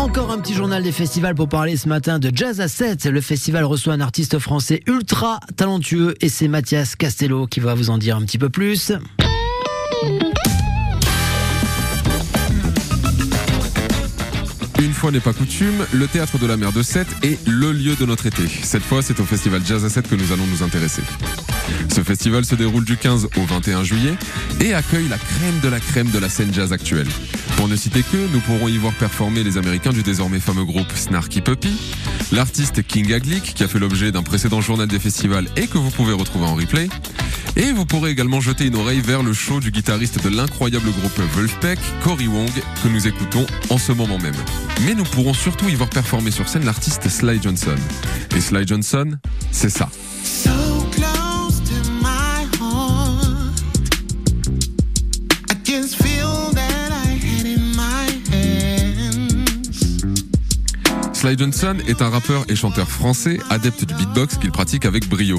Encore un petit journal des festivals pour parler ce matin de Jazz à 7. Le festival reçoit un artiste français ultra talentueux et c'est Mathias Castello qui va vous en dire un petit peu plus. Une fois n'est pas coutume, le théâtre de la mer de Sète est le lieu de notre été. Cette fois, c'est au festival Jazz à 7 que nous allons nous intéresser. Ce festival se déroule du 15 au 21 juillet et accueille la crème de la crème de la scène jazz actuelle. Pour ne citer que, nous pourrons y voir performer les Américains du désormais fameux groupe Snarky Puppy, l'artiste King Aglick qui a fait l'objet d'un précédent journal des festivals et que vous pouvez retrouver en replay, et vous pourrez également jeter une oreille vers le show du guitariste de l'incroyable groupe Wolfpack, Cory Wong, que nous écoutons en ce moment même. Mais nous pourrons surtout y voir performer sur scène l'artiste Sly Johnson. Et Sly Johnson, c'est ça. Sly Johnson est un rappeur et chanteur français, adepte du beatbox qu'il pratique avec brio.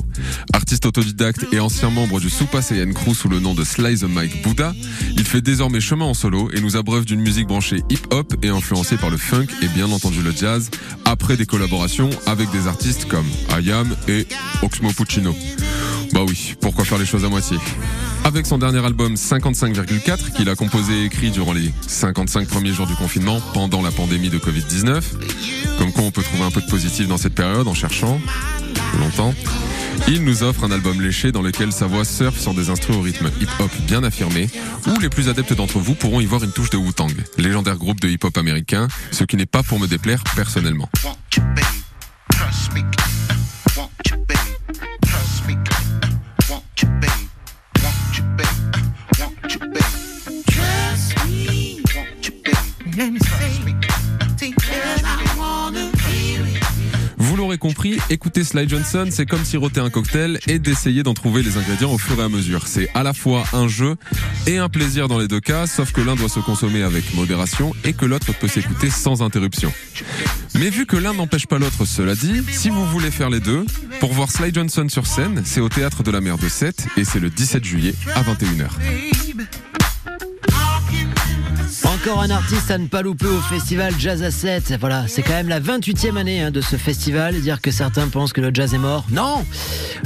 Artiste autodidacte et ancien membre du Super Saiyan Crew sous le nom de Sly the Mike Buddha, il fait désormais chemin en solo et nous abreuve d'une musique branchée hip-hop et influencée par le funk et bien entendu le jazz, après des collaborations avec des artistes comme Ayam et Oxmo Puccino. Bah oui, pourquoi faire les choses à moitié avec son dernier album 55,4 qu'il a composé et écrit durant les 55 premiers jours du confinement pendant la pandémie de Covid-19. Comme quoi on peut trouver un peu de positif dans cette période en cherchant longtemps. Il nous offre un album léché dans lequel sa voix surfe sur des instruments au rythme hip-hop bien affirmé, où les plus adeptes d'entre vous pourront y voir une touche de Wu-Tang, légendaire groupe de hip-hop américain, ce qui n'est pas pour me déplaire personnellement. Vous l'aurez compris, écouter Sly Johnson, c'est comme siroter un cocktail et d'essayer d'en trouver les ingrédients au fur et à mesure. C'est à la fois un jeu et un plaisir dans les deux cas, sauf que l'un doit se consommer avec modération et que l'autre peut s'écouter sans interruption. Mais vu que l'un n'empêche pas l'autre, cela dit, si vous voulez faire les deux, pour voir Sly Johnson sur scène, c'est au Théâtre de la Mer de Sète et c'est le 17 juillet à 21h. Encore un artiste à ne pas louper au festival Jazz à 7. Voilà, c'est quand même la 28e année hein, de ce festival. Dire que certains pensent que le jazz est mort. Non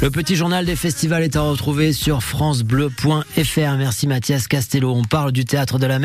Le petit journal des festivals est à retrouver sur francebleu.fr. Merci Mathias Castello. On parle du théâtre de la mer.